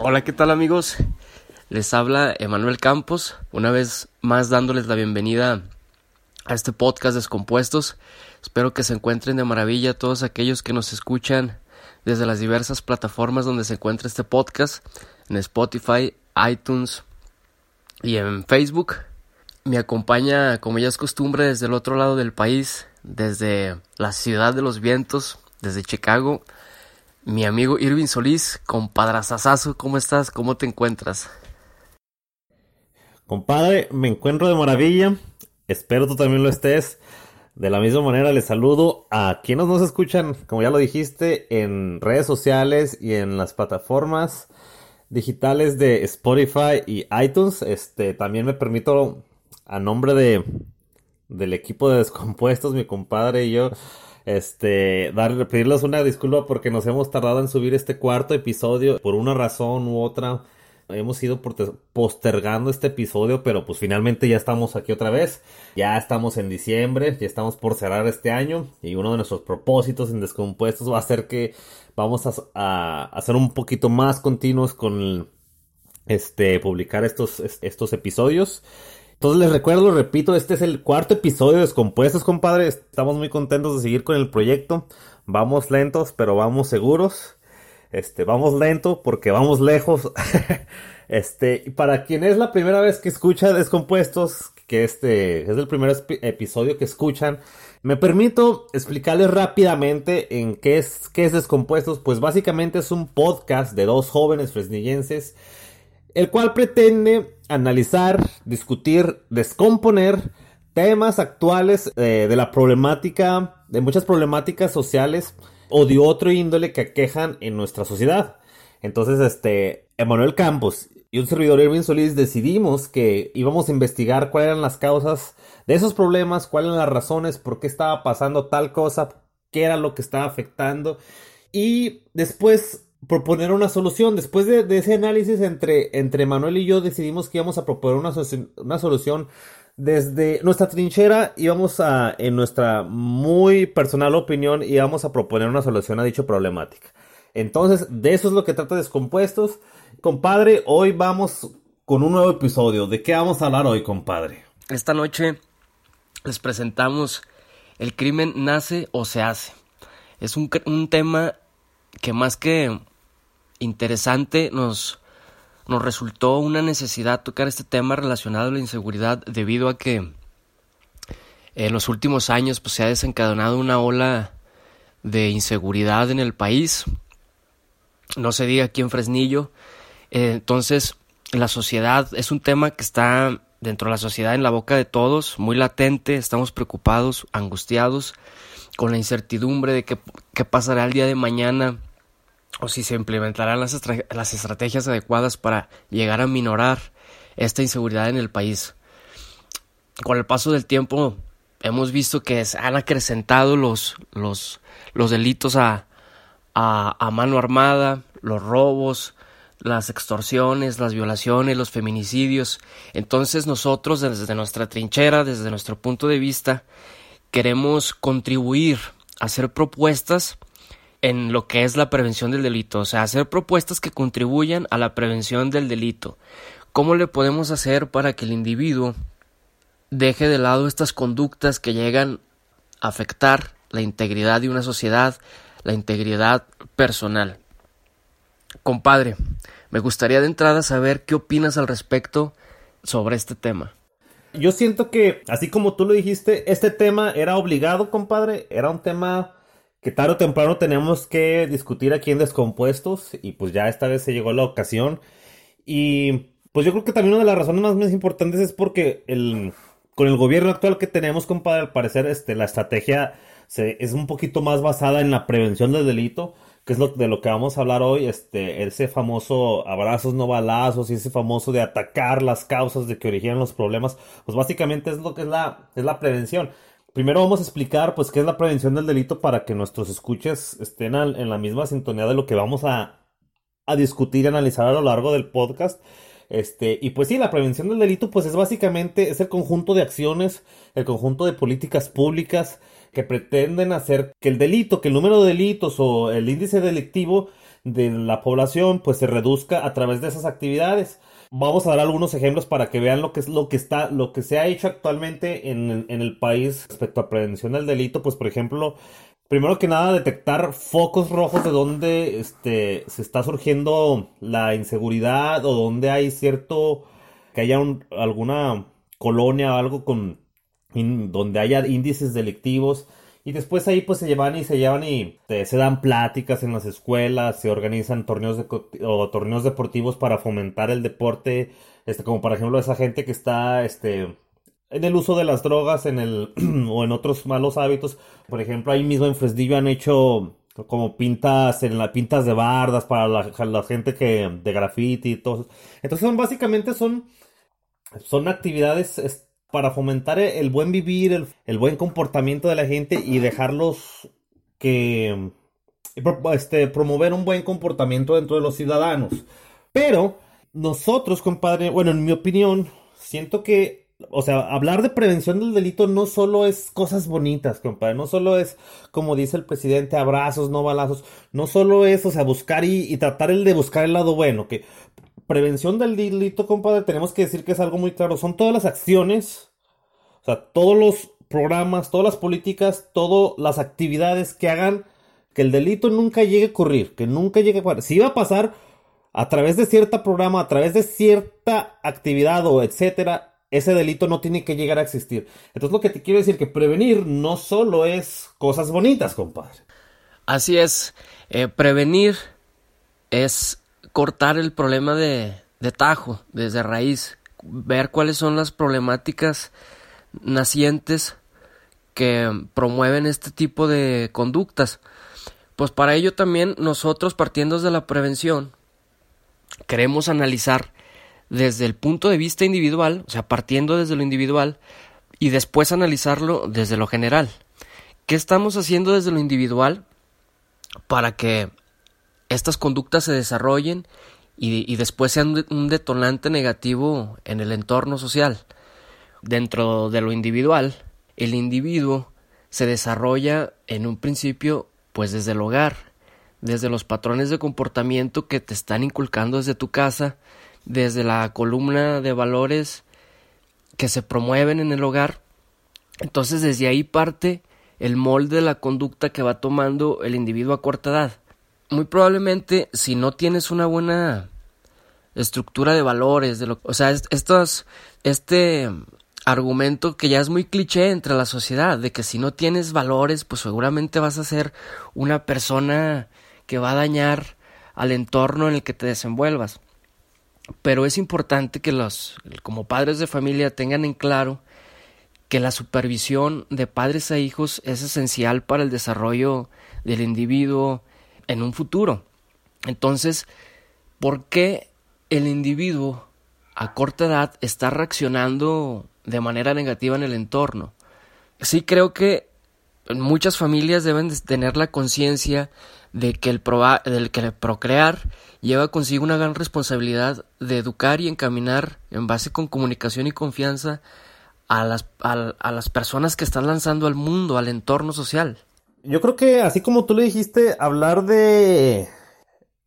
Hola, ¿qué tal amigos? Les habla Emanuel Campos, una vez más dándoles la bienvenida a este podcast Descompuestos. Espero que se encuentren de maravilla todos aquellos que nos escuchan desde las diversas plataformas donde se encuentra este podcast, en Spotify, iTunes y en Facebook. Me acompaña, como ya es costumbre, desde el otro lado del país, desde la ciudad de los vientos, desde Chicago, mi amigo Irving Solís, compadrazazazo, ¿cómo estás? ¿Cómo te encuentras? Compadre, me encuentro de maravilla. Espero tú también lo estés. De la misma manera les saludo a quienes nos escuchan, como ya lo dijiste, en redes sociales y en las plataformas digitales de Spotify y iTunes. Este, también me permito, a nombre de del equipo de descompuestos, mi compadre y yo, este, dar, pedirles una disculpa porque nos hemos tardado en subir este cuarto episodio por una razón u otra. Hemos ido postergando este episodio, pero pues finalmente ya estamos aquí otra vez. Ya estamos en diciembre, ya estamos por cerrar este año y uno de nuestros propósitos en Descompuestos va a ser que vamos a, a, a ser un poquito más continuos con este publicar estos, estos episodios. Entonces les recuerdo, repito, este es el cuarto episodio de Descompuestos, compadre. Estamos muy contentos de seguir con el proyecto. Vamos lentos, pero vamos seguros. Este, vamos lento porque vamos lejos. este, para quien es la primera vez que escucha Descompuestos, que este es el primer episodio que escuchan, me permito explicarles rápidamente en qué es, qué es Descompuestos. Pues básicamente es un podcast de dos jóvenes fresnillenses el cual pretende analizar, discutir, descomponer temas actuales eh, de la problemática, de muchas problemáticas sociales o de otro índole que aquejan en nuestra sociedad. Entonces, este, Emanuel Campos y un servidor Irving Solís decidimos que íbamos a investigar cuáles eran las causas de esos problemas, cuáles eran las razones, por qué estaba pasando tal cosa, qué era lo que estaba afectando. Y después proponer una solución. Después de, ese análisis entre, entre Manuel y yo decidimos que íbamos a proponer una, una solución desde nuestra trinchera íbamos a, en nuestra muy personal opinión, íbamos a proponer una solución a dicha problemática. Entonces, de eso es lo que trata Descompuestos. Compadre, hoy vamos con un nuevo episodio. ¿De qué vamos a hablar hoy, compadre? Esta noche les presentamos El crimen nace o se hace. Es un, un tema que más que interesante nos, nos resultó una necesidad tocar este tema relacionado a la inseguridad debido a que en los últimos años pues, se ha desencadenado una ola de inseguridad en el país. No se diga aquí en Fresnillo. Eh, entonces, la sociedad es un tema que está dentro de la sociedad en la boca de todos, muy latente, estamos preocupados, angustiados, con la incertidumbre de qué, qué pasará el día de mañana o si se implementarán las, estrategias adecuadas para llegar a minorar esta inseguridad en el país. Con el paso del tiempo hemos visto que se han acrecentado los, los, los delitos a, mano armada, los robos, las extorsiones, las violaciones, los feminicidios. Entonces nosotros desde nuestra trinchera, desde nuestro punto de vista, queremos contribuir a hacer propuestas en lo que es la prevención del delito, o sea, hacer propuestas que contribuyan a la prevención del delito. ¿Cómo le podemos hacer para que el individuo deje de lado estas conductas que llegan a afectar la integridad de una sociedad, la integridad personal? Compadre, me gustaría de entrada saber qué opinas al respecto sobre este tema. Yo siento que, así como tú lo dijiste, este tema era obligado, compadre, era un tema que tarde o temprano tenemos que discutir aquí en Descompuestos y pues ya esta vez se llegó la ocasión y pues yo creo que también una de las razones más, importantes es porque el, con el gobierno actual que tenemos, compadre, al parecer este, la estrategia es un poquito más basada en la prevención del delito, que es lo, de lo que vamos a hablar hoy, este, ese famoso abrazos no balazos y ese famoso de atacar las causas de que originan los problemas, pues básicamente es lo que es la, es la prevención. Primero vamos a explicar pues qué es la prevención del delito para que nuestros escuches estén en la misma sintonía de lo que vamos a, a discutir y analizar a lo largo del podcast. Este, y pues sí, la prevención del delito pues es básicamente es el conjunto de acciones, el conjunto de políticas públicas que pretenden hacer que el delito, que el número de delitos o el índice delictivo de la población pues se reduzca a través de esas actividades. Vamos a dar algunos ejemplos para que vean lo que es lo que está, lo que se ha hecho actualmente en, en el país respecto a prevención del delito. Pues, por ejemplo, primero que nada, detectar focos rojos de donde este, se está surgiendo la inseguridad o donde hay cierto, que haya alguna colonia o algo con, donde haya índices delictivos. Y después ahí pues se llevan y se llevan y este, se dan pláticas en las escuelas, se organizan torneos de, torneos deportivos para fomentar el deporte, este como por ejemplo esa gente que está este en el uso de las drogas en el o en otros malos hábitos. Por ejemplo, ahí mismo en Fresnillo han hecho como pintas en las pintas de bardas para la, gente que de graffiti y todo. Entonces son básicamente son son actividades para fomentar el buen vivir, el, buen comportamiento de la gente y dejarlos que este, promover un buen comportamiento dentro de los ciudadanos. Pero nosotros, compadre, bueno, en mi opinión, siento que o sea, hablar de prevención del delito no solo es cosas bonitas, compadre, no solo es, como dice el presidente, abrazos, no balazos, no solo es, o sea, buscar y, tratar el de buscar el lado bueno, que prevención del delito, compadre, tenemos que decir que es algo muy claro, son todas las acciones, o sea, todos los programas, todas las políticas, todas las actividades que hagan que el delito nunca llegue a ocurrir, que nunca llegue a ocurrir. Si va a pasar a través de cierta programa, a través de cierta actividad o etcétera, ese delito no tiene que llegar a existir. Entonces lo que te quiero decir que prevenir no solo es cosas bonitas, compadre. Así es, eh, prevenir es cortar el problema de, tajo, desde raíz, ver cuáles son las problemáticas nacientes que promueven este tipo de conductas. Pues para ello también nosotros partiendo de la prevención queremos analizar desde el punto de vista individual, o sea, partiendo desde lo individual, y después analizarlo desde lo general. ¿Qué estamos haciendo desde lo individual para que estas conductas se desarrollen y, después sean un detonante negativo en el entorno social? Dentro de lo individual, el individuo se desarrolla en un principio pues desde el hogar, desde los patrones de comportamiento que te están inculcando desde tu casa, desde la columna de valores que se promueven en el hogar. Entonces desde ahí parte el molde de la conducta que va tomando el individuo a corta edad. Muy probablemente si no tienes una buena estructura de valores, de lo, o sea, estos, este argumento que ya es muy cliché entre la sociedad, de que si no tienes valores, pues seguramente vas a ser una persona que va a dañar al entorno en el que te desenvuelvas. Pero es importante que los, como padres de familia, tengan en claro que la supervisión de padres a hijos es esencial para el desarrollo del individuo en un futuro. Entonces, ¿por qué el individuo a corta edad está reaccionando de manera negativa en el entorno? Sí creo que muchas familias deben tener la conciencia de que el, procrear lleva consigo una gran responsabilidad de educar y encaminar en base con comunicación y confianza a las, a, las personas que están lanzando al mundo, al entorno social. Yo creo que así como tú le dijiste, hablar de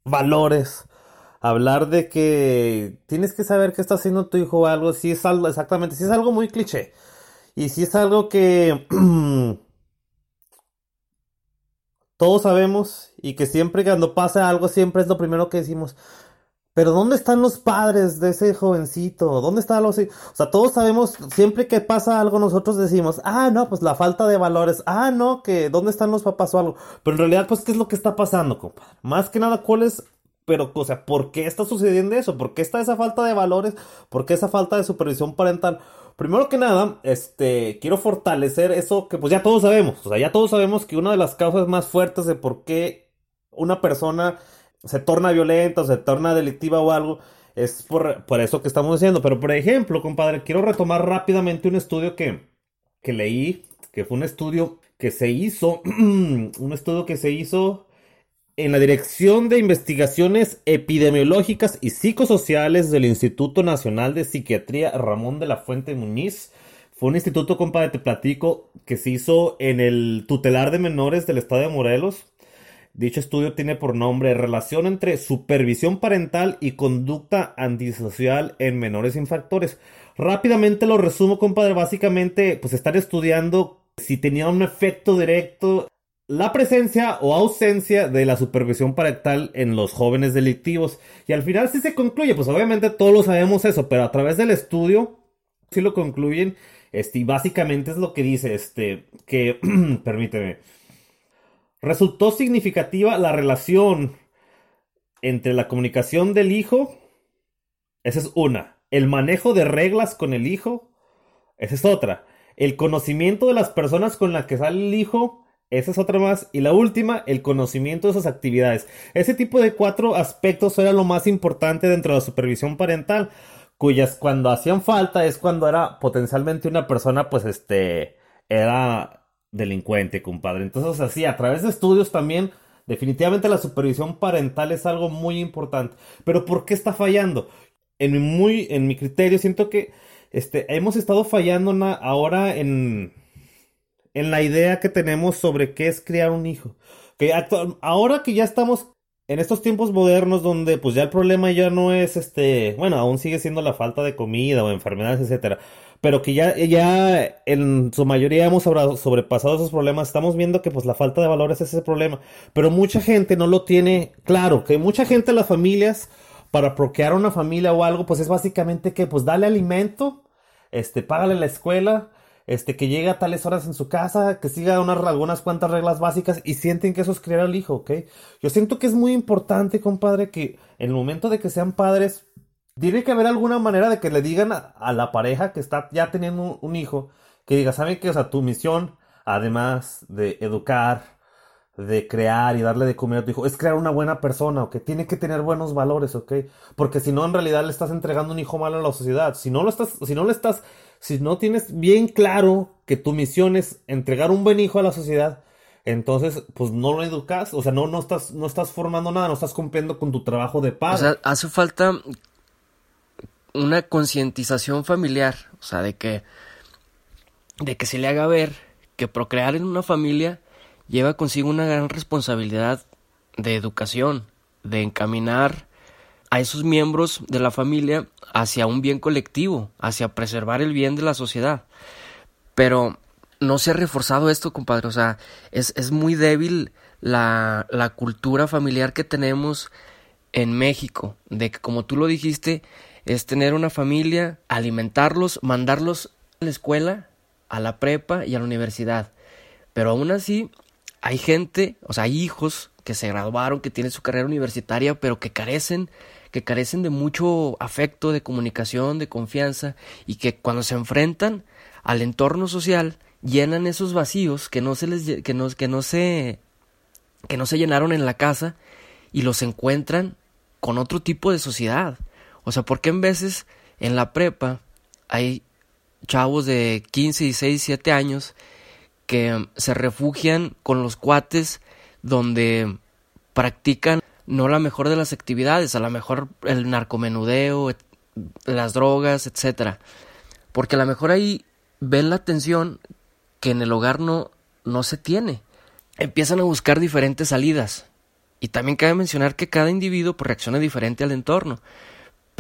valores, hablar de que tienes que saber qué está haciendo tu hijo o algo, si es algo, exactamente, si es algo muy cliché. Y si es algo que todos sabemos y que siempre cuando pasa algo siempre es lo primero que decimos. Pero ¿dónde están los padres de ese jovencito? ¿Dónde están los... O sea, todos sabemos, siempre que pasa algo nosotros decimos, ah, no, pues la falta de valores, ah, no, que ¿dónde están los papás o algo? Pero en realidad, pues, ¿qué es lo que está pasando, compadre? Más que nada, ¿cuál es... Pero, o sea, ¿por qué está sucediendo eso? ¿Por qué está esa falta de valores? ¿Por qué esa falta de supervisión parental? Primero que nada, este, quiero fortalecer eso que pues ya todos sabemos, o sea, ya todos sabemos que una de las causas más fuertes de por qué una persona se torna violenta se torna delictiva o algo es por, por eso que estamos diciendo. Pero por ejemplo, compadre, quiero retomar rápidamente un estudio que, que leí, que fue un estudio que se hizo, un estudio que se hizo en la Dirección de Investigaciones Epidemiológicas y Psicosociales del Instituto Nacional de Psiquiatría Ramón de la Fuente Muñiz. Fue un instituto, compadre, te platico, que se hizo en el tutelar de menores del estado de Morelos. Dicho estudio tiene por nombre Relación entre supervisión parental y conducta antisocial en menores infractores. Rápidamente lo resumo, compadre. Básicamente, pues están estudiando si tenía un efecto directo la presencia o ausencia de la supervisión parental en los jóvenes delictivos. Y al final sí se concluye, pues obviamente todos lo sabemos eso, pero a través del estudio sí lo concluyen. Este, y básicamente es lo que dice, este, que, permíteme, resultó significativa la relación entre la comunicación del hijo, esa es una, el manejo de reglas con el hijo, esa es otra, el conocimiento de las personas con las que sale el hijo, esa es otra más. Y la última, el conocimiento de esas actividades. Ese tipo de cuatro aspectos era lo más importante dentro de la supervisión parental, cuyas cuando hacían falta es cuando era potencialmente una persona, pues este, era delincuente, compadre. Entonces, así, a través de estudios también, definitivamente la supervisión parental es algo muy importante. Pero ¿por qué está fallando? En mi, muy, en mi criterio, siento que este, hemos estado fallando ahora en en la idea que tenemos sobre qué es criar un hijo. Que ahora que ya estamos en estos tiempos modernos donde pues ya el problema ya no es este, bueno, aún sigue siendo la falta de comida o enfermedades, etcétera, pero que ya ya en su mayoría hemos sobrepasado esos problemas, estamos viendo que pues la falta de valores es ese problema, pero mucha gente no lo tiene claro, que mucha gente las familias para procrear una familia o algo, pues es básicamente que pues dale alimento, este, págale la escuela, este, que llegue a tales horas en su casa, que siga unas, algunas cuantas reglas básicas y sienten que eso es criar al hijo, ¿ok? Yo siento que es muy importante, compadre, que en el momento de que sean padres, tiene que haber alguna manera de que le digan a, la pareja que está ya teniendo un, hijo, que diga, ¿saben qué? O sea, tu misión, además de educar, de crear y darle de comer a tu hijo, es crear una buena persona, ¿ok? Tiene que tener buenos valores, ¿ok? Porque si no, en realidad le estás entregando un hijo malo a la sociedad. Si no lo estás, si no le estás si no tienes bien claro que tu misión es entregar un buen hijo a la sociedad, entonces pues no lo educas, o sea, no, no, estás, no estás formando nada, no estás cumpliendo con tu trabajo de padre. O sea, hace falta una concientización familiar, o sea, de que, de que se le haga ver que procrear en una familia lleva consigo una gran responsabilidad de educación, de encaminar a esos miembros de la familia hacia un bien colectivo, hacia preservar el bien de la sociedad. Pero no se ha reforzado esto, compadre. O sea, es, es muy débil la, la cultura familiar que tenemos en México, de que como tú lo dijiste, es tener una familia, alimentarlos, mandarlos a la escuela, a la prepa y a la universidad. Pero aún así, hay gente, o sea, hay hijos que se graduaron, que tienen su carrera universitaria, pero que carecen que carecen de mucho afecto, de comunicación, de confianza y que cuando se enfrentan al entorno social llenan esos vacíos que no se les que no, que no se que no se llenaron en la casa y los encuentran con otro tipo de sociedad. O sea, porque en veces en la prepa hay chavos de 15, 16, 17 años que se refugian con los cuates donde practican no la mejor de las actividades, a lo mejor el narcomenudeo, las drogas, etcétera. Porque a lo mejor ahí ven la atención que en el hogar no, no se tiene. Empiezan a buscar diferentes salidas. Y también cabe mencionar que cada individuo pues, reacciona diferente al entorno.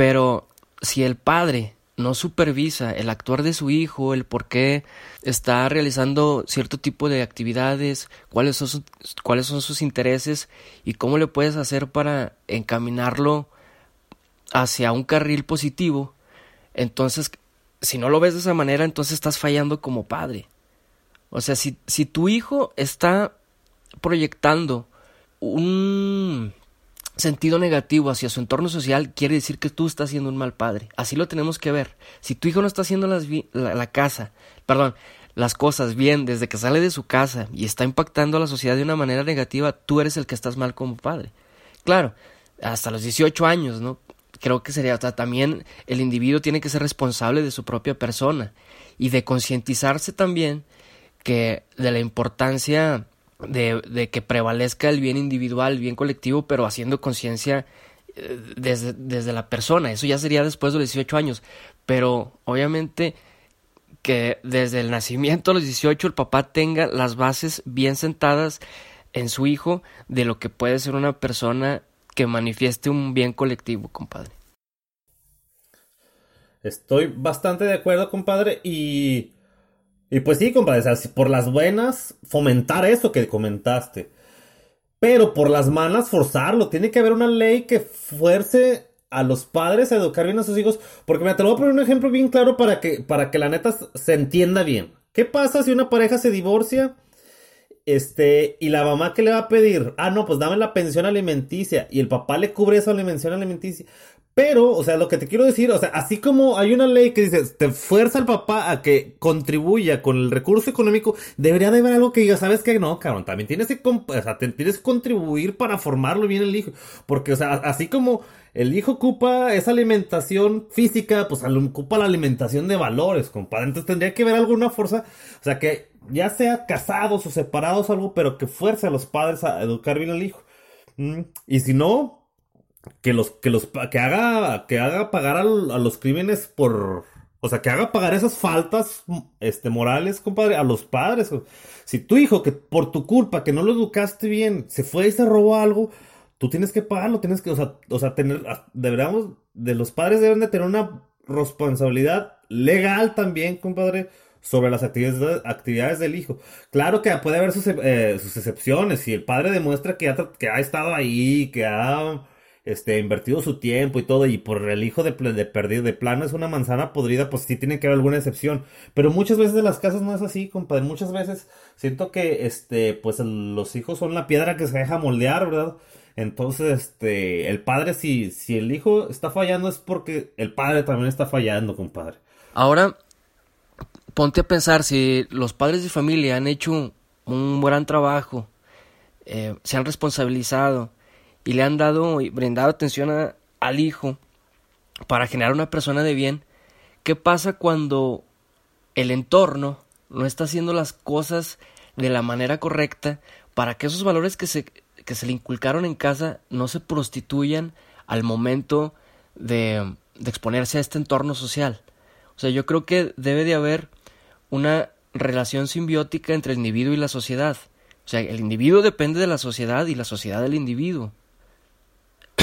Pero si el padre no supervisa el actuar de su hijo, el por qué está realizando cierto tipo de actividades, cuáles son, sus, cuáles son sus intereses y cómo le puedes hacer para encaminarlo hacia un carril positivo, entonces, si no lo ves de esa manera, entonces estás fallando como padre. O sea, si, si tu hijo está proyectando un sentido negativo hacia su entorno social, quiere decir que tú estás siendo un mal padre. Así lo tenemos que ver. Si tu hijo no está haciendo las la, casa, perdón, las cosas bien desde que sale de su casa y está impactando a la sociedad de una manera negativa, tú eres el que estás mal como padre. Claro, hasta los 18 años, ¿no? Creo que sería, también el individuo tiene que ser responsable de su propia persona y de concientizarse también que de la importancia de, de, que prevalezca el bien individual, el bien colectivo, pero haciendo conciencia eh, desde, desde, la persona. Eso ya sería después de los 18 años. Pero obviamente que desde el nacimiento a los 18 el papá tenga las bases bien sentadas en su hijo de lo que puede ser una persona que manifieste un bien colectivo, compadre. Estoy bastante de acuerdo, compadre, y... Y pues sí, compadre, por las buenas, fomentar eso que comentaste. Pero por las malas, forzarlo. Tiene que haber una ley que fuerce a los padres a educar bien a sus hijos. Porque me te voy a poner un ejemplo bien claro para que, para que la neta se entienda bien. ¿Qué pasa si una pareja se divorcia? Este, y la mamá que le va a pedir, ah, no, pues dame la pensión alimenticia, y el papá le cubre esa pensión alimenticia. Pero, o sea, lo que te quiero decir, o sea, así como hay una ley que dice, te fuerza al papá a que contribuya con el recurso económico, debería de haber algo que diga, ¿sabes qué? No, cabrón, también tienes que, o tienes que contribuir para formarlo bien el hijo. Porque, o sea, así como el hijo ocupa esa alimentación física, pues ocupa la alimentación de valores, compadre. Entonces tendría que haber alguna fuerza, o sea, que ya sea casados o separados algo, pero que fuerce a los padres a educar bien al hijo. Mm, y si no, que los, que los, que haga, que haga pagar a, los crímenes por, o sea, que haga pagar esas faltas, este, morales, compadre, a los padres. Si tu hijo, que por tu culpa, que no lo educaste bien, se fue y se robó algo, tú tienes que pagarlo, tienes que, o sea, o sea tener, deberíamos, de los padres deben de tener una responsabilidad legal también, compadre, sobre las actividades, actividades del hijo. Claro que puede haber sus, eh, sus excepciones, si el padre demuestra que ha, que ha estado ahí, que ha este, invertido su tiempo y todo, y por el hijo de, de perdido, de plano es una manzana podrida, pues sí tiene que haber alguna excepción. Pero muchas veces de las casas no es así, compadre. Muchas veces siento que, este, pues los hijos son la piedra que se deja moldear, ¿verdad? Entonces, este, el padre, si, si el hijo está fallando es porque el padre también está fallando, compadre. Ahora, ponte a pensar si los padres de familia han hecho un gran trabajo, eh, se han responsabilizado, y le han dado y brindado atención al hijo para generar una persona de bien, ¿qué pasa cuando el entorno no está haciendo las cosas de la manera correcta para que esos valores que se, que se le inculcaron en casa no se prostituyan al momento de, de exponerse a este entorno social? O sea, yo creo que debe de haber una relación simbiótica entre el individuo y la sociedad. O sea, el individuo depende de la sociedad y la sociedad del individuo.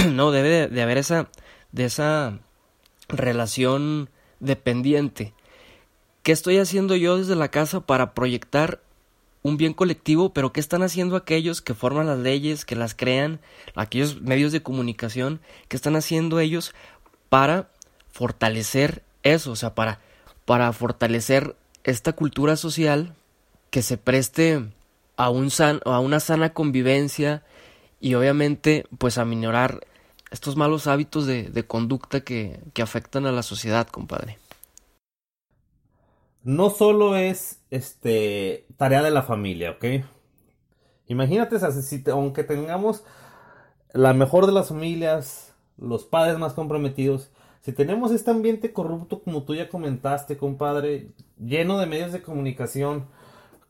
no, debe de, haber esa, de esa relación dependiente. ¿Qué estoy haciendo yo desde la casa para proyectar un bien colectivo, pero qué están haciendo aquellos que forman las leyes, que las crean, aquellos medios de comunicación, qué están haciendo ellos para fortalecer eso, o sea, para, para fortalecer esta cultura social que se preste a, un san, a una sana convivencia y obviamente pues a minorar estos malos hábitos de, de conducta que, que, afectan a la sociedad, compadre. No solo es este tarea de la familia, ¿ok? Imagínate, si aunque tengamos la mejor de las familias, los padres más comprometidos, si tenemos este ambiente corrupto como tú ya comentaste, compadre, lleno de medios de comunicación,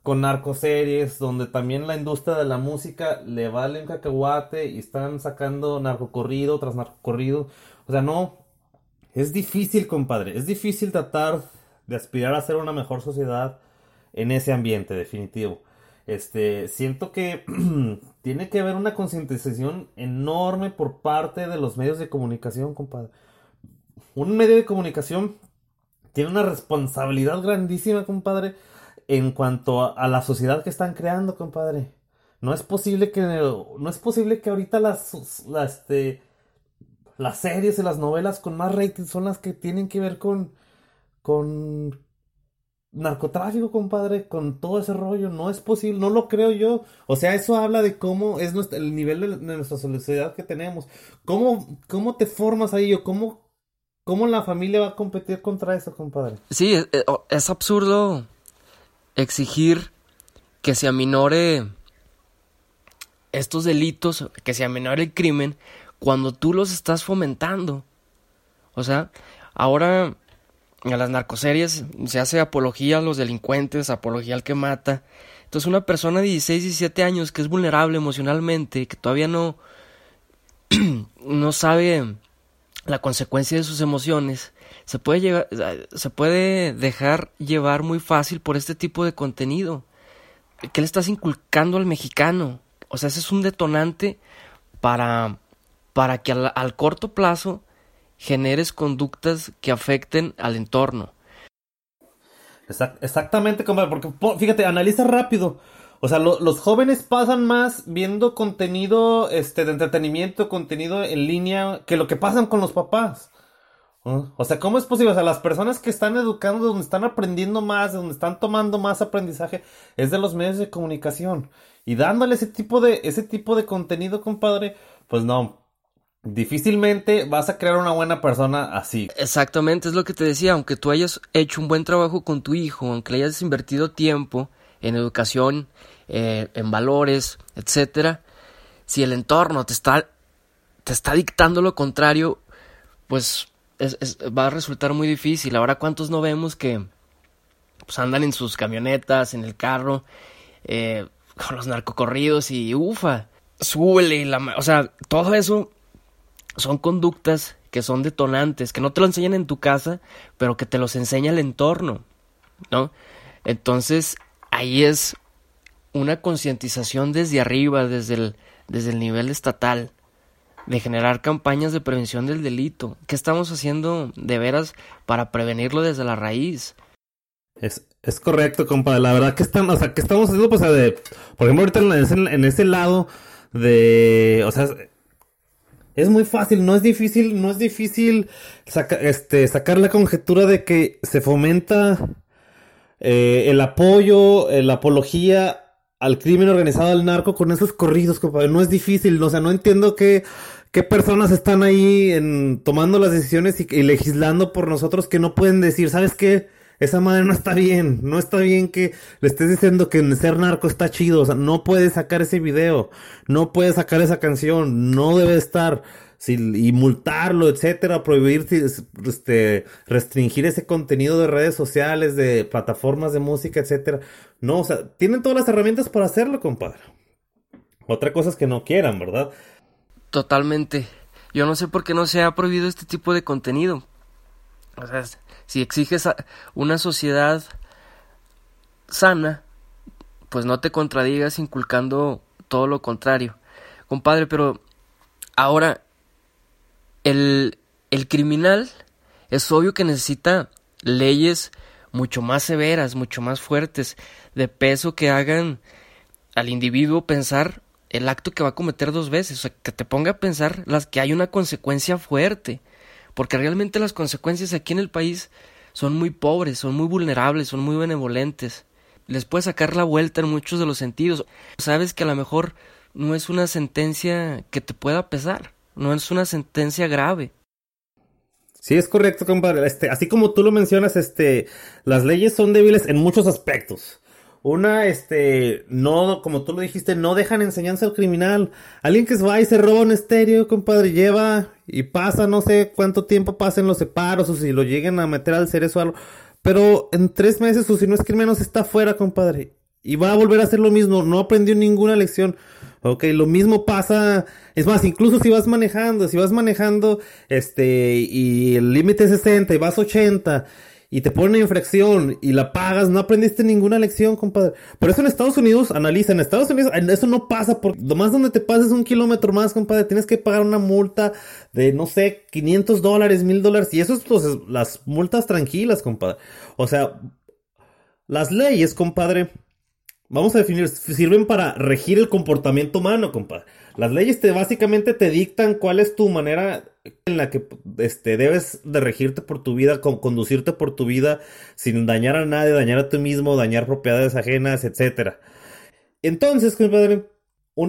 con narcoseries, donde también la industria de la música le vale un cacahuate y están sacando narcocorrido tras narcocorrido. O sea, no, es difícil, compadre, es difícil tratar de aspirar a ser una mejor sociedad en ese ambiente, definitivo. Este, siento que tiene que haber una concientización enorme por parte de los medios de comunicación, compadre. Un medio de comunicación tiene una responsabilidad grandísima, compadre, en cuanto a, la sociedad que están creando, compadre. No es posible que no es posible que ahorita las, este, las series y las novelas con más rating son las que tienen que ver con con narcotráfico, compadre, con todo ese rollo, no es posible, no lo creo yo. O sea, eso habla de cómo es nuestro, el nivel de, nuestra sociedad que tenemos. ¿Cómo, cómo te formas ahí o cómo, cómo la familia va a competir contra eso, compadre? Sí, es, es absurdo exigir que se aminore estos delitos, que se aminore el crimen, cuando tú los estás fomentando. O sea, ahora en las narcoseries se hace apología a los delincuentes, apología al que mata. Entonces una persona de 16, 17 años que es vulnerable emocionalmente, que todavía no, no sabe la consecuencia de sus emociones, se puede, llegar, se puede dejar llevar muy fácil por este tipo de contenido. ¿Qué le estás inculcando al mexicano? O sea, ese es un detonante para, para que al, corto plazo generes conductas que afecten al entorno. Exactamente, porque fíjate, analiza rápido. O sea, los jóvenes pasan más viendo contenido este, de entretenimiento, contenido en línea, que lo que pasan con los papás. O sea, ¿cómo es posible? O sea, las personas que están educando, donde están aprendiendo más, donde están tomando más aprendizaje, es de los medios de comunicación. Y dándole ese tipo de, ese tipo de contenido, compadre, pues no. Difícilmente vas a crear una buena persona así. Exactamente, es lo que te decía, aunque tú hayas hecho un buen trabajo con tu hijo, aunque le hayas invertido tiempo en educación, eh, en valores, etcétera, si el entorno te está, te está dictando lo contrario, pues va a resultar muy difícil. Ahora, ¿cuántos no vemos que pues, andan en sus camionetas, en el carro, eh, con los narcocorridos y ufa, súbele, la, o sea, todo eso son conductas que son detonantes, que no te lo enseñan en tu casa, pero que te los enseña el entorno, ¿no? Entonces, ahí es una concientización desde arriba, desde el, desde el nivel estatal, de generar campañas de prevención del delito. ¿Qué estamos haciendo de veras para prevenirlo desde la raíz? Es, es correcto, compadre. La verdad que están, o sea, que estamos haciendo, pues, de, por ejemplo, ahorita en ese, ese lado de, o sea, es muy fácil, no es difícil, no es difícil este, sacar la conjetura de que se fomenta eh, el apoyo, la apología al crimen organizado, al narco con esos corridos, compadre. No es difícil, o sea, no entiendo qué, qué personas están ahí en, tomando las decisiones y, legislando por nosotros que no pueden decir, ¿sabes qué? Esa madre no está bien, no está bien que le estés diciendo que ser narco está chido, o sea, no puedes sacar ese video, no puedes sacar esa canción, no debe estar y multarlo, etcétera, prohibir, este, restringir ese contenido de redes sociales, de plataformas de música, etcétera. No, o sea, tienen todas las herramientas para hacerlo, compadre. Otra cosa es que no quieran, ¿verdad? Totalmente. Yo no sé por qué no se ha prohibido este tipo de contenido. O sea, si exiges una sociedad sana, pues no te contradigas inculcando todo lo contrario. Compadre, pero ahora el, el criminal es obvio que necesita leyes mucho más severas, mucho más fuertes, de peso que hagan al individuo pensar el acto que va a cometer dos veces, o sea, que te ponga a pensar las que hay una consecuencia fuerte, porque realmente las consecuencias aquí en el país son muy pobres, son muy vulnerables, son muy benevolentes. Les puede sacar la vuelta en muchos de los sentidos. Sabes que a lo mejor no es una sentencia que te pueda pesar, no es una sentencia grave. Sí, es correcto, compadre. Este, así como tú lo mencionas, este, las leyes son débiles en muchos aspectos. Una, este, no, como tú lo dijiste, no dejan enseñanza al criminal. Alguien que va y se roba un estéreo, compadre, lleva y pasa, no sé cuánto tiempo pasen los separos o si lo lleguen a meter al cerezo o algo. Pero en tres meses o si no es que menos está fuera, compadre. Y va a volver a hacer lo mismo. No aprendió ninguna lección. Ok, lo mismo pasa, es más, incluso si vas manejando, si vas manejando, este, y el límite es 60 y vas 80 y te ponen una infracción y la pagas, no aprendiste ninguna lección, compadre. Por eso en Estados Unidos, analiza, en Estados Unidos eso no pasa, porque más donde te pases un kilómetro más, compadre, tienes que pagar una multa de, no sé, 500 dólares, 1000 dólares, y eso es pues, las multas tranquilas, compadre. O sea, las leyes, compadre, Vamos a definir, sirven para regir el comportamiento humano, compadre. Las leyes te básicamente te dictan cuál es tu manera en la que este, debes de regirte por tu vida, con, conducirte por tu vida sin dañar a nadie, dañar a ti mismo, dañar propiedades ajenas, etcétera. Entonces, compadre,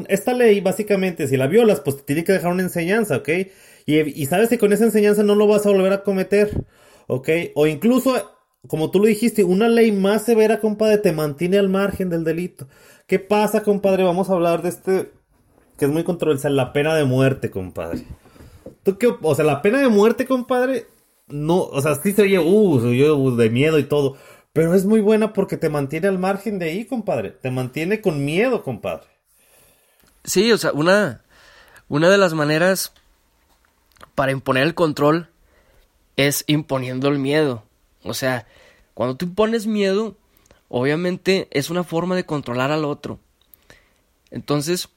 esta ley básicamente, si la violas, pues te tiene que dejar una enseñanza, ¿ok? Y, y sabes que con esa enseñanza no lo vas a volver a cometer, ¿ok? O incluso como tú lo dijiste, una ley más severa, compadre, te mantiene al margen del delito. ¿Qué pasa, compadre? Vamos a hablar de este, que es muy controversial, la pena de muerte, compadre. ¿Tú qué, o sea, la pena de muerte, compadre, no, o sea, sí se oye, uh, se oye uh, de miedo y todo, pero es muy buena porque te mantiene al margen de ahí, compadre. Te mantiene con miedo, compadre. Sí, o sea, una, una de las maneras para imponer el control es imponiendo el miedo. O sea, cuando tú impones miedo, obviamente es una forma de controlar al otro. Entonces,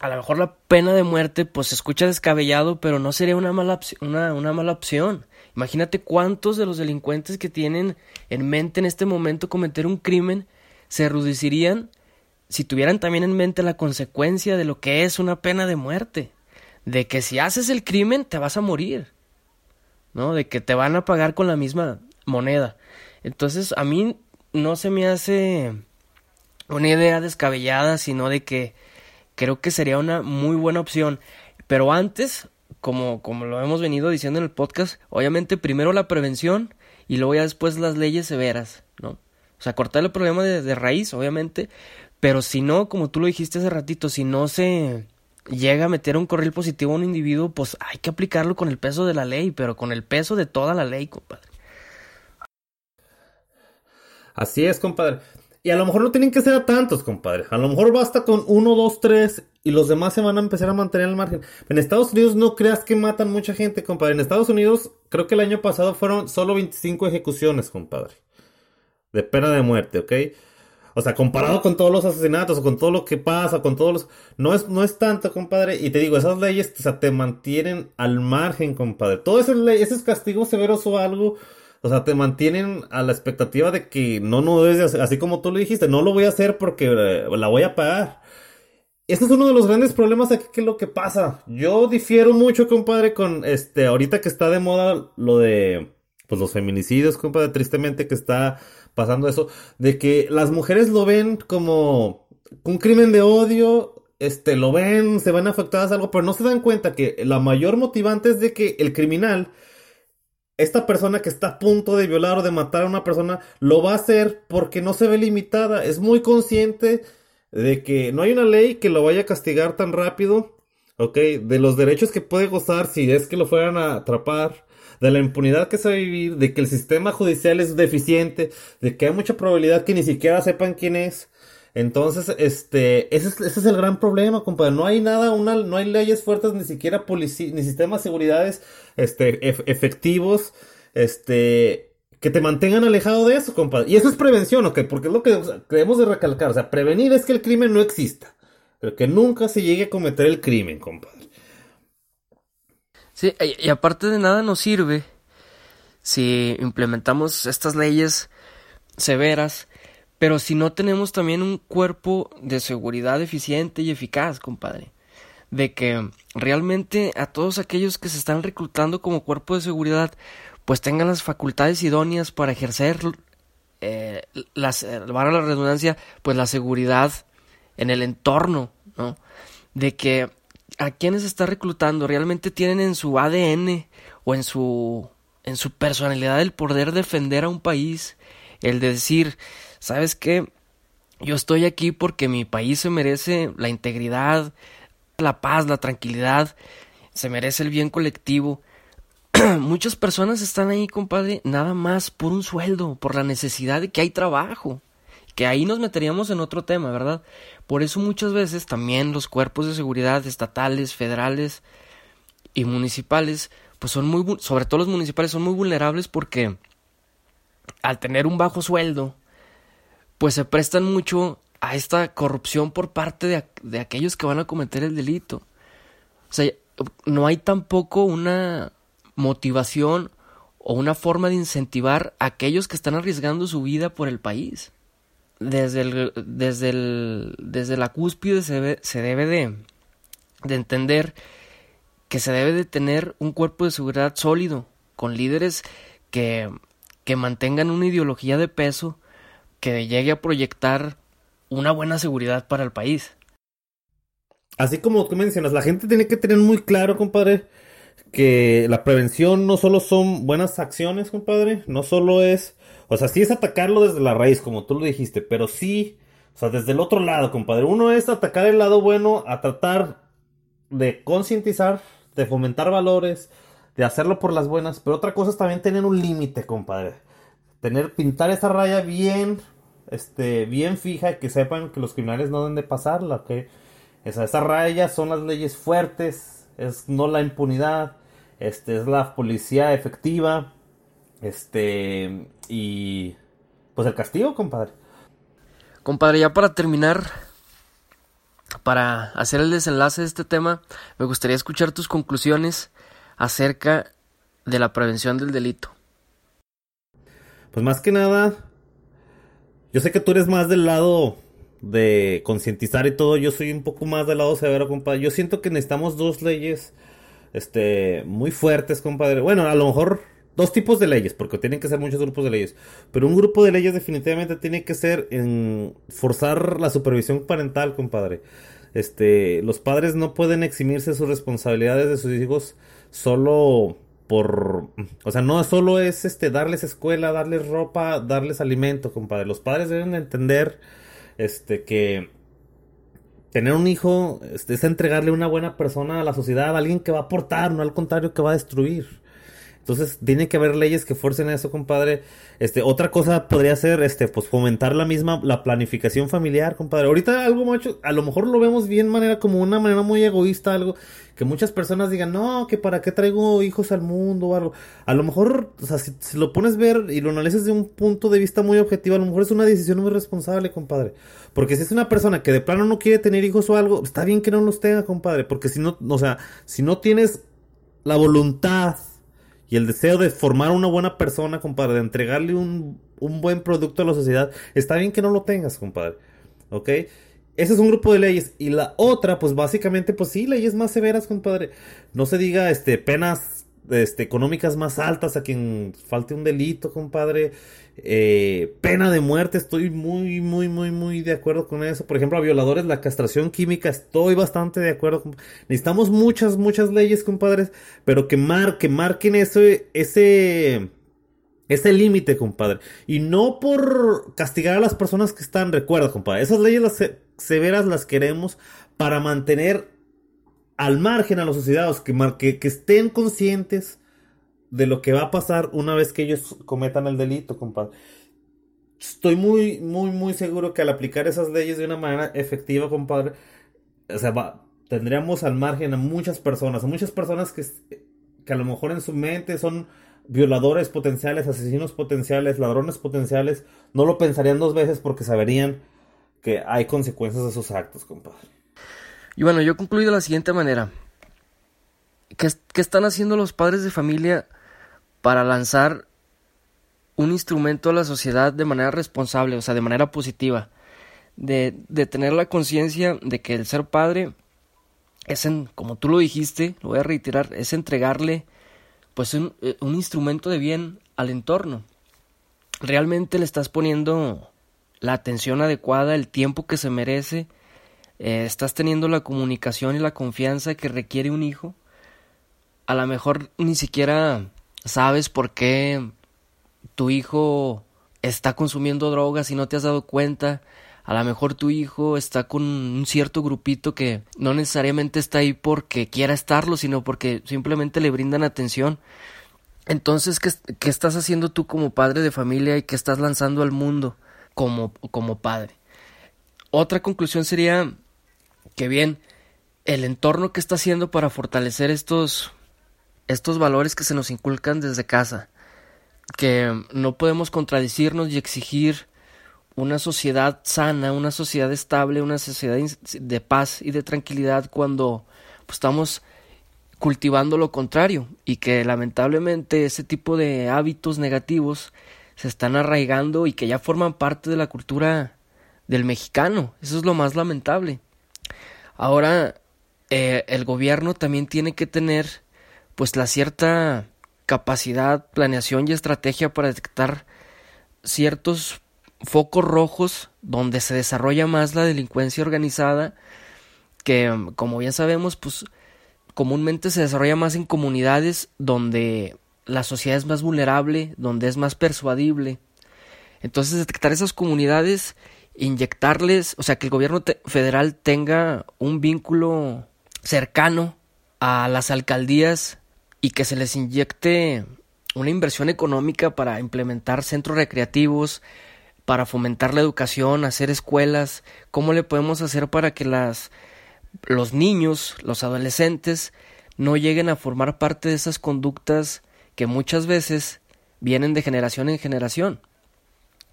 a lo mejor la pena de muerte pues se escucha descabellado, pero no sería una mala, una, una mala opción. Imagínate cuántos de los delincuentes que tienen en mente en este momento cometer un crimen se reducirían si tuvieran también en mente la consecuencia de lo que es una pena de muerte. De que si haces el crimen te vas a morir. ¿No? De que te van a pagar con la misma moneda. Entonces a mí no se me hace una idea descabellada, sino de que creo que sería una muy buena opción. Pero antes, como, como lo hemos venido diciendo en el podcast, obviamente primero la prevención y luego ya después las leyes severas, ¿no? O sea, cortar el problema de, de raíz, obviamente, pero si no, como tú lo dijiste hace ratito, si no se llega a meter un correo positivo a un individuo, pues hay que aplicarlo con el peso de la ley, pero con el peso de toda la ley, compadre. Así es, compadre. Y a lo mejor no tienen que ser a tantos, compadre. A lo mejor basta con uno, dos, tres y los demás se van a empezar a mantener al margen. En Estados Unidos no creas que matan mucha gente, compadre. En Estados Unidos creo que el año pasado fueron solo 25 ejecuciones, compadre. De pena de muerte, ¿ok? O sea, comparado con todos los asesinatos con todo lo que pasa, con todos los... No es, no es tanto, compadre. Y te digo, esas leyes o sea, te mantienen al margen, compadre. Todos esos, esos castigos severos o algo o sea, te mantienen a la expectativa de que no, no debes así como tú lo dijiste, no lo voy a hacer porque eh, la voy a pagar. Ese es uno de los grandes problemas aquí que es lo que pasa. Yo difiero mucho, compadre, con este, ahorita que está de moda lo de, pues los feminicidios, compadre, tristemente que está pasando eso, de que las mujeres lo ven como un crimen de odio, este, lo ven, se van afectadas algo, pero no se dan cuenta que la mayor motivante es de que el criminal esta persona que está a punto de violar o de matar a una persona lo va a hacer porque no se ve limitada. Es muy consciente de que no hay una ley que lo vaya a castigar tan rápido, ¿ok? De los derechos que puede gozar si es que lo fueran a atrapar, de la impunidad que se va a vivir, de que el sistema judicial es deficiente, de que hay mucha probabilidad que ni siquiera sepan quién es. Entonces, este, ese es, el gran problema, compadre. No hay nada, una, no hay leyes fuertes, ni siquiera policía, ni sistemas de seguridad este, efectivos, este, que te mantengan alejado de eso, compadre. Y eso es prevención, ¿ok? Porque es lo que debemos de recalcar. O sea, prevenir es que el crimen no exista, pero que nunca se llegue a cometer el crimen, compadre. Sí, y aparte de nada nos sirve si implementamos estas leyes severas pero si no tenemos también un cuerpo de seguridad eficiente y eficaz, compadre, de que realmente a todos aquellos que se están reclutando como cuerpo de seguridad, pues tengan las facultades idóneas para ejercer eh, las, eh, para la redundancia, pues la seguridad en el entorno, ¿no? De que a quienes está reclutando realmente tienen en su ADN o en su en su personalidad el poder defender a un país, el de decir, ¿sabes qué? Yo estoy aquí porque mi país se merece la integridad, la paz, la tranquilidad, se merece el bien colectivo. Muchas personas están ahí, compadre, nada más por un sueldo, por la necesidad de que hay trabajo. Que ahí nos meteríamos en otro tema, ¿verdad? Por eso muchas veces también los cuerpos de seguridad estatales, federales y municipales, pues son muy, sobre todo los municipales, son muy vulnerables porque al tener un bajo sueldo, pues se prestan mucho a esta corrupción por parte de, de, aquellos que van a cometer el delito. O sea, no hay tampoco una motivación o una forma de incentivar a aquellos que están arriesgando su vida por el país. Desde, desde, desde la cúspide se, debe, se debe de, de entender que se debe de tener un cuerpo de seguridad sólido, con líderes que, que mantengan una ideología de peso que llegue a proyectar una buena seguridad para el país. Así como tú mencionas, la gente tiene que tener muy claro, compadre, que la prevención no solo son buenas acciones, compadre, no solo es, o sea, sí es atacarlo desde la raíz, como tú lo dijiste, pero sí, o sea, desde el otro lado, compadre. Uno es atacar el lado bueno, a tratar de concientizar, de fomentar valores, de hacerlo por las buenas, pero otra cosa es también tener un límite, compadre tener, pintar esa raya bien, este, bien fija, que sepan que los criminales no deben de pasarla, que esa, esa raya son las leyes fuertes, es no la impunidad, este, es la policía efectiva, este, y pues el castigo, compadre. Compadre, ya para terminar, para hacer el desenlace de este tema, me gustaría escuchar tus conclusiones acerca de la prevención del delito. Pues más que nada, yo sé que tú eres más del lado de concientizar y todo, yo soy un poco más del lado severo, compadre. Yo siento que necesitamos dos leyes este muy fuertes, compadre. Bueno, a lo mejor dos tipos de leyes, porque tienen que ser muchos grupos de leyes, pero un grupo de leyes definitivamente tiene que ser en forzar la supervisión parental, compadre. Este, los padres no pueden eximirse sus responsabilidades de sus hijos solo por, o sea, no solo es este darles escuela, darles ropa, darles alimento, compadre. Los padres deben entender este que tener un hijo este, es entregarle una buena persona a la sociedad, alguien que va a aportar, no al contrario que va a destruir. Entonces, tiene que haber leyes que forcen eso, compadre. Este, otra cosa podría ser, este, pues fomentar la misma, la planificación familiar, compadre. Ahorita algo mucho, a lo mejor lo vemos bien manera, como una manera muy egoísta, algo que muchas personas digan, no, que para qué traigo hijos al mundo o algo. A lo mejor, o sea, si, lo pones ver y lo analizas de un punto de vista muy objetivo, a lo mejor es una decisión muy responsable, compadre. Porque si es una persona que de plano no quiere tener hijos o algo, está bien que no los tenga, compadre. Porque si no, o sea, si no tienes la voluntad y el deseo de formar una buena persona, compadre, de entregarle un, buen producto a la sociedad, está bien que no lo tengas, compadre. ¿Ok? Ese es un grupo de leyes. Y la otra, pues básicamente, pues sí, leyes más severas, compadre. No se diga, este, penas este, económicas más altas a quien falte un delito, compadre. Eh, pena de muerte, estoy muy, muy, muy, muy de acuerdo con eso. Por ejemplo, a violadores, la castración química, estoy bastante de acuerdo. Necesitamos muchas, muchas leyes, compadres, pero que, mar que marquen ese, ese, ese límite, compadre. Y no por castigar a las personas que están, recuerda, compadre. Esas leyes las severas las queremos para mantener al margen a los sociedades, que, estén conscientes de lo que va a pasar una vez que ellos cometan el delito, compadre. Estoy muy, muy, muy seguro que al aplicar esas leyes de una manera efectiva, compadre, o sea, tendríamos al margen a muchas personas, a muchas personas que, que a lo mejor en su mente son violadores potenciales, asesinos potenciales, ladrones potenciales, no lo pensarían dos veces porque saberían que hay consecuencias de sus actos, compadre. Y bueno, yo concluyo de la siguiente manera. ¿Qué, ¿Qué, están haciendo los padres de familia para lanzar un instrumento a la sociedad de manera responsable, o sea, de manera positiva, de, de tener la conciencia de que el ser padre es, en, como tú lo dijiste, lo voy a reiterar, es entregarle pues un, eh, un instrumento de bien al entorno. Realmente le estás poniendo la atención adecuada, el tiempo que se merece, eh, estás teniendo la comunicación y la confianza que requiere un hijo. A lo mejor ni siquiera sabes por qué tu hijo está consumiendo drogas y no te has dado cuenta. A lo mejor tu hijo está con un cierto grupito que no necesariamente está ahí porque quiera estarlo, sino porque simplemente le brindan atención. Entonces, ¿qué, qué estás haciendo tú como padre de familia y qué estás lanzando al mundo como, como padre? Otra conclusión sería que bien, el entorno que está haciendo para fortalecer estos estos valores que se nos inculcan desde casa, que no podemos contradecirnos y exigir una sociedad sana, una sociedad estable, una sociedad de paz y de tranquilidad cuando pues, estamos cultivando lo contrario y que lamentablemente ese tipo de hábitos negativos se están arraigando y que ya forman parte de la cultura del mexicano. Eso es lo más lamentable. Ahora, eh, el gobierno también tiene que tener pues la cierta capacidad, planeación y estrategia para detectar ciertos focos rojos donde se desarrolla más la delincuencia organizada que como bien sabemos pues comúnmente se desarrolla más en comunidades donde la sociedad es más vulnerable, donde es más persuadible. Entonces detectar esas comunidades, inyectarles, o sea que el gobierno federal tenga un vínculo cercano a las alcaldías y que se les inyecte una inversión económica para implementar centros recreativos, para fomentar la educación, hacer escuelas, cómo le podemos hacer para que las los niños, los adolescentes no lleguen a formar parte de esas conductas que muchas veces vienen de generación en generación.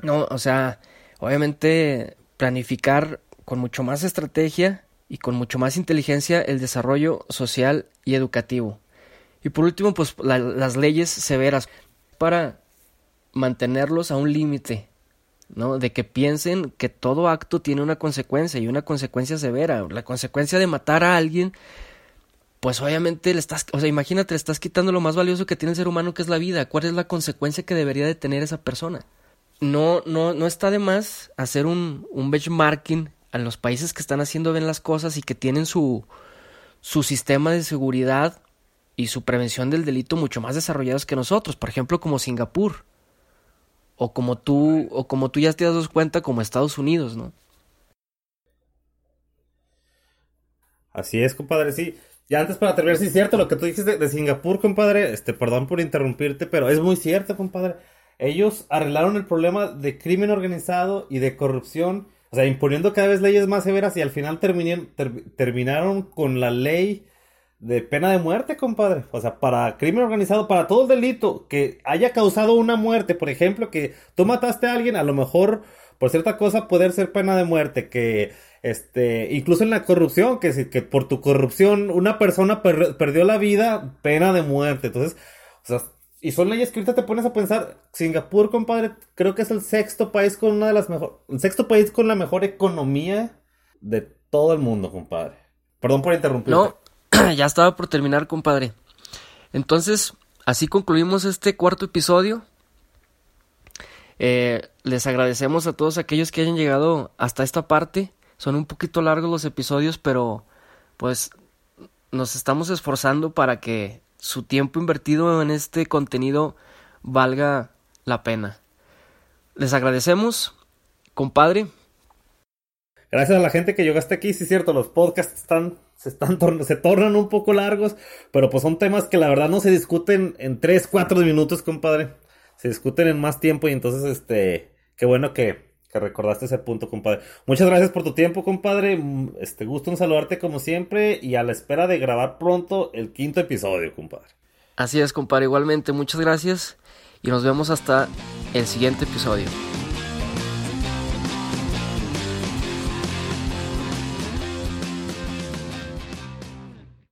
No, o sea, obviamente planificar con mucho más estrategia y con mucho más inteligencia el desarrollo social y educativo. Y por último, pues las leyes severas para mantenerlos a un límite, ¿no? De que piensen que todo acto tiene una consecuencia y una consecuencia severa. La consecuencia de matar a alguien, pues obviamente le estás, o sea, imagínate, le estás quitando lo más valioso que tiene el ser humano, que es la vida. ¿Cuál es la consecuencia que debería de tener esa persona? No, no, no está de más hacer un, un benchmarking a los países que están haciendo bien las cosas y que tienen su, su sistema de seguridad y su prevención del delito mucho más desarrollados que nosotros, por ejemplo como Singapur o como tú o como tú ya te das cuenta como Estados Unidos, ¿no? Así es, compadre, sí. Y antes para terminar, sí es cierto lo que tú dijiste de, Singapur, compadre, este, perdón por interrumpirte, pero es muy cierto, compadre. Ellos arreglaron el problema de crimen organizado y de corrupción, o sea, imponiendo cada vez leyes más severas y al final terminaron con la ley de pena de muerte, compadre. O sea, para crimen organizado, para todo el delito que haya causado una muerte, por ejemplo, que tú mataste a alguien, a lo mejor por cierta cosa poder ser pena de muerte, que este, incluso en la corrupción, que, que por tu corrupción una persona perdió la vida, pena de muerte. Entonces, o sea, y son leyes que ahorita te pones a pensar, Singapur, compadre, creo que es el sexto país con una de las mejores, el sexto país con la mejor economía de todo el mundo, compadre. Perdón por interrumpir. No, ya estaba por terminar, compadre. Entonces, así concluimos este cuarto episodio. Eh, les agradecemos a todos aquellos que hayan llegado hasta esta parte. Son un poquito largos los episodios, pero pues nos estamos esforzando para que su tiempo invertido en este contenido valga la pena. Les agradecemos, compadre. Gracias a la gente que llegaste aquí, sí es cierto, los podcasts están se, están, se tornan un poco largos, pero pues son temas que la verdad no se discuten en 3, 4 minutos, compadre. Se discuten en más tiempo y entonces, este, qué bueno que, que recordaste ese punto, compadre. Muchas gracias por tu tiempo, compadre. Este, gusto en saludarte como siempre y a la espera de grabar pronto el quinto episodio, compadre. Así es, compadre. Igualmente, muchas gracias y nos vemos hasta el siguiente episodio.